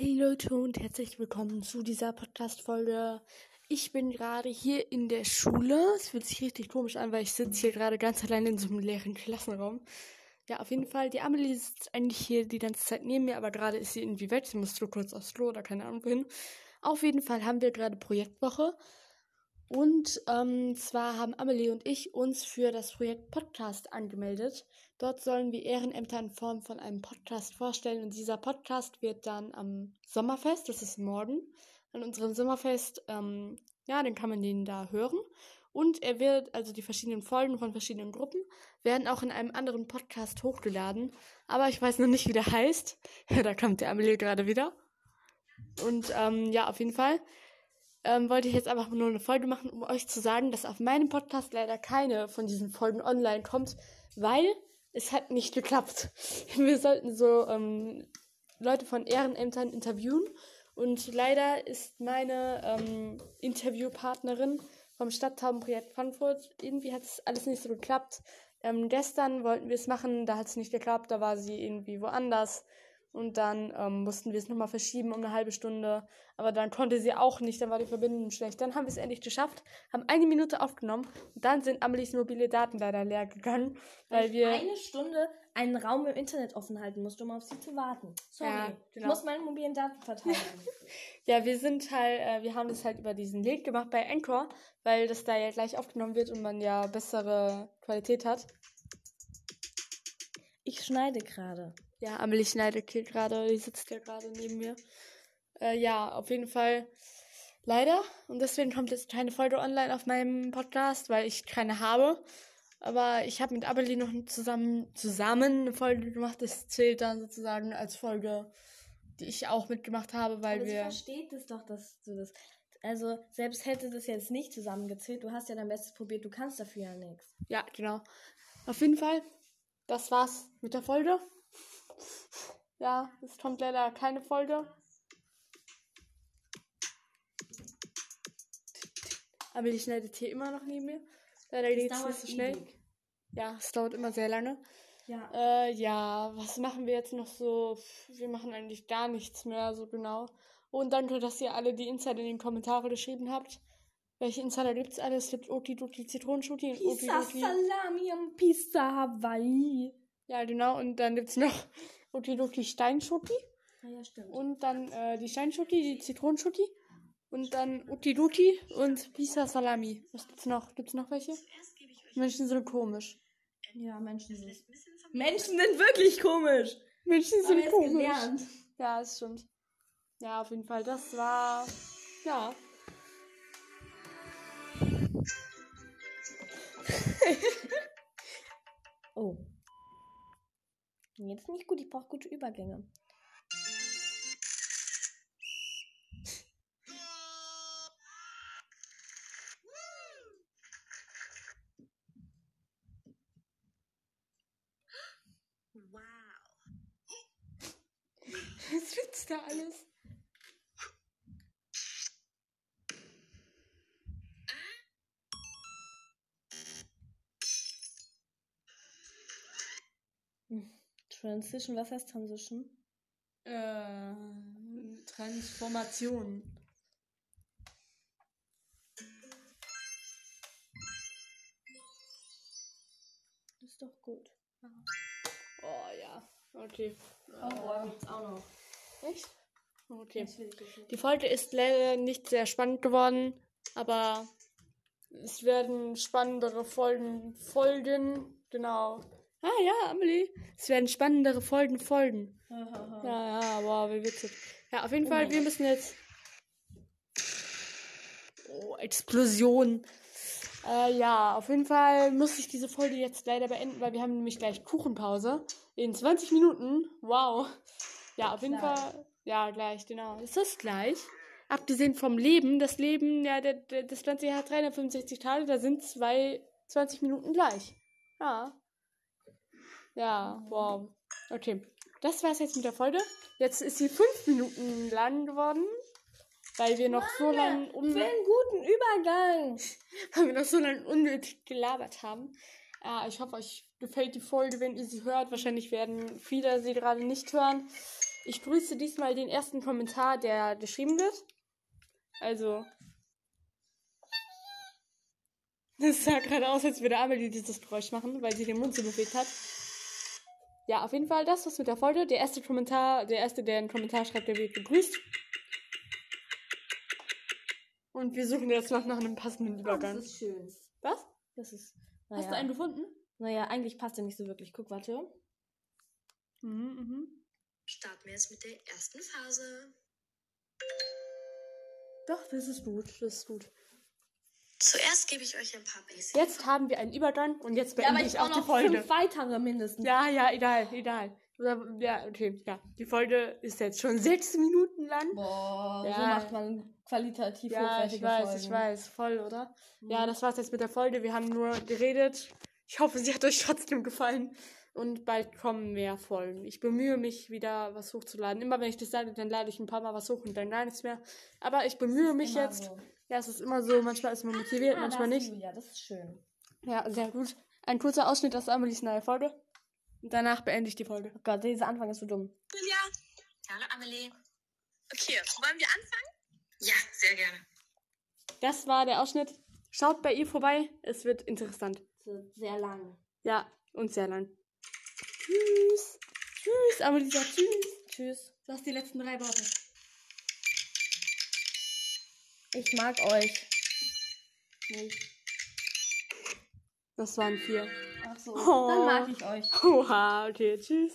Hey Leute und herzlich willkommen zu dieser Podcast-Folge. Ich bin gerade hier in der Schule. Es fühlt sich richtig komisch an, weil ich sitze hier gerade ganz allein in so einem leeren Klassenraum. Ja, auf jeden Fall. Die Amelie sitzt eigentlich hier die ganze Zeit neben mir, aber gerade ist sie irgendwie weg. Sie muss so kurz aufs Klo oder keine Ahnung wohin. Auf jeden Fall haben wir gerade Projektwoche. Und ähm, zwar haben Amelie und ich uns für das Projekt Podcast angemeldet. Dort sollen wir Ehrenämter in Form von einem Podcast vorstellen. Und dieser Podcast wird dann am Sommerfest, das ist morgen, an unserem Sommerfest, ähm, ja, dann kann man den da hören. Und er wird, also die verschiedenen Folgen von verschiedenen Gruppen, werden auch in einem anderen Podcast hochgeladen. Aber ich weiß noch nicht, wie der heißt. da kommt der Amelie gerade wieder. Und ähm, ja, auf jeden Fall ähm, wollte ich jetzt einfach nur eine Folge machen, um euch zu sagen, dass auf meinem Podcast leider keine von diesen Folgen online kommt, weil es hat nicht geklappt. Wir sollten so ähm, Leute von Ehrenämtern interviewen und leider ist meine ähm, Interviewpartnerin vom Stadttaubenprojekt Frankfurt, irgendwie hat es alles nicht so geklappt. Ähm, gestern wollten wir es machen, da hat es nicht geklappt, da war sie irgendwie woanders. Und dann ähm, mussten wir es nochmal verschieben um eine halbe Stunde. Aber dann konnte sie auch nicht, dann war die Verbindung schlecht. Dann haben wir es endlich geschafft, haben eine Minute aufgenommen und dann sind Amelies mobile Daten leider leer gegangen, weil, ich wir. eine Stunde einen Raum im Internet offen halten musste, um auf sie zu warten. Sorry, Ja, ich genau. muss meine mobilen Daten verteilen. Ja, wir sind halt, äh, wir haben das halt über diesen Link gemacht bei Anchor, weil das da ja gleich aufgenommen wird und man ja bessere Qualität hat. Ich schneide gerade. Ja, Amelie schneidet hier gerade, die sitzt ja gerade neben mir. Äh, ja, auf jeden Fall leider. Und deswegen kommt jetzt keine Folge online auf meinem Podcast, weil ich keine habe. Aber ich habe mit Amelie noch zusammen, zusammen eine Folge gemacht. Das zählt dann sozusagen als Folge, die ich auch mitgemacht habe, weil Aber sie wir. versteht es doch, dass du das. Also, selbst hätte das jetzt nicht zusammengezählt, du hast ja dein Bestes probiert, du kannst dafür ja nichts. Ja, genau. Auf jeden Fall, das war's mit der Folge. Ja, es kommt leider keine Folge. Aber die schneidet hier immer noch neben mir. Leider geht es nicht so schnell. Ja, es dauert immer sehr lange. Ja. Äh, ja, was machen wir jetzt noch so? Wir machen eigentlich gar nichts mehr so genau. Und danke, dass ihr alle die Insider in den Kommentaren geschrieben habt. Welche Insider gibt's alles? Es gibt Okidoki Zitronenschoki und Pizza Okidoki. Salami und Pizza Hawaii. Ja, genau. Und dann gibt's noch Okidoki Steinschoki. Ja, ja, stimmt. Und dann äh, die Steinschoki, die Zitronenschoki. Und dann Okidoki und Pizza Salami. Was gibt's noch? Gibt's noch welche? Menschen sind komisch. Ja, Menschen sind. Menschen sind wirklich komisch. Menschen sind komisch. gelernt. Ja, das stimmt. Ja, auf jeden Fall. Das war. Ja. Oh. Jetzt nicht gut, ich brauche gute Übergänge. Was gibt's da alles? Transition, was heißt Transition? Äh, Transformation. Das ist doch gut. Oh ja. Okay. Oh, gibt's auch noch. Echt? Okay. Die Folge ist leider nicht sehr spannend geworden, aber es werden spannendere Folgen folgen. Genau. Ah ja, Amelie. Es werden spannendere Folgen folgen. Ja, ja, wow, wie witzig. Ja, auf jeden Oh Fall, wir müssen jetzt. Oh, Explosion. Äh, ja, auf jeden Fall muss ich diese Folge jetzt leider beenden, weil wir haben nämlich gleich Kuchenpause. In 20 Minuten. Wow. Ja, auf jeden Gleich. Fall. Ja, gleich, genau. Ist das gleich? Abgesehen vom Leben, das Leben, ja, der, der, das ganze Jahr hat 365 Tage, da sind zwei 20 Minuten gleich. Ja. Ja, wow. Okay. Das war's jetzt mit der Folge. Jetzt ist sie fünf Minuten lang geworden. Weil wir noch so lange um, Für einen guten Übergang. weil wir noch so lange unnötig gelabert haben. Ja, ich hoffe, euch gefällt die Folge, wenn ihr sie hört. Wahrscheinlich werden viele sie gerade nicht hören. Ich grüße diesmal den ersten Kommentar, der geschrieben wird. Also. Das sah gerade aus, als würde Amelie dieses Geräusch machen, weil sie den Mund so bewegt hat. Ja, auf jeden Fall das was mit der Folge. Der erste Kommentar, der erste, der einen Kommentar schreibt, der wird begrüßt. Und wir suchen jetzt noch nach einem passenden Übergang. Das ist schön. Was? Das ist. Hast Naja, du einen gefunden? naja eigentlich passt er nicht so wirklich. Guck, warte. Mhm, mhm. Starten wir jetzt mit der ersten Phase. Doch, das ist gut, das ist gut. Zuerst gebe ich euch ein paar Basics. Jetzt haben wir einen Übergang und jetzt Ja, beende aber ich ich auch die noch Folge. fünf weitere mindestens. Ja, ja, egal, egal. Ja, okay, ja. Die Folge ist jetzt schon sechs Minuten lang. Boah, so Ja. macht man qualitativ Ja, hochwertige ich weiß, Folgen. ich weiß, voll, oder? Mhm. Ja, das war's jetzt mit der Folge. Wir haben nur geredet. Ich hoffe, sie hat euch trotzdem gefallen. Und bald kommen mehr Folgen. Ich bemühe mich, wieder was hochzuladen. Immer wenn ich das sage, dann lade ich ein paar Mal was hoch und dann gar nichts mehr. Aber ich bemühe mich jetzt. so. Ja, es ist immer so. Manchmal ist man motiviert, Ah, manchmal nicht. Julia, das ist schön. Ja, sehr gut. Ein kurzer Ausschnitt aus Amelies neue Folge. Und danach beende ich die Folge. Oh Gott, dieser Anfang ist so dumm. Julia. Hallo Amelie. Okay, wollen wir anfangen? Ja, sehr gerne. Das war der Ausschnitt. Schaut bei ihr vorbei. Es wird interessant. Sehr lang. Ja, und sehr lang. Tschüss. Tschüss, Amelie sagt Tschüss. Tschüss. Du hast die letzten drei Worte. Ich mag euch. Das waren vier. Ach so. Oh. Dann mag ich euch. Oha, okay, tschüss.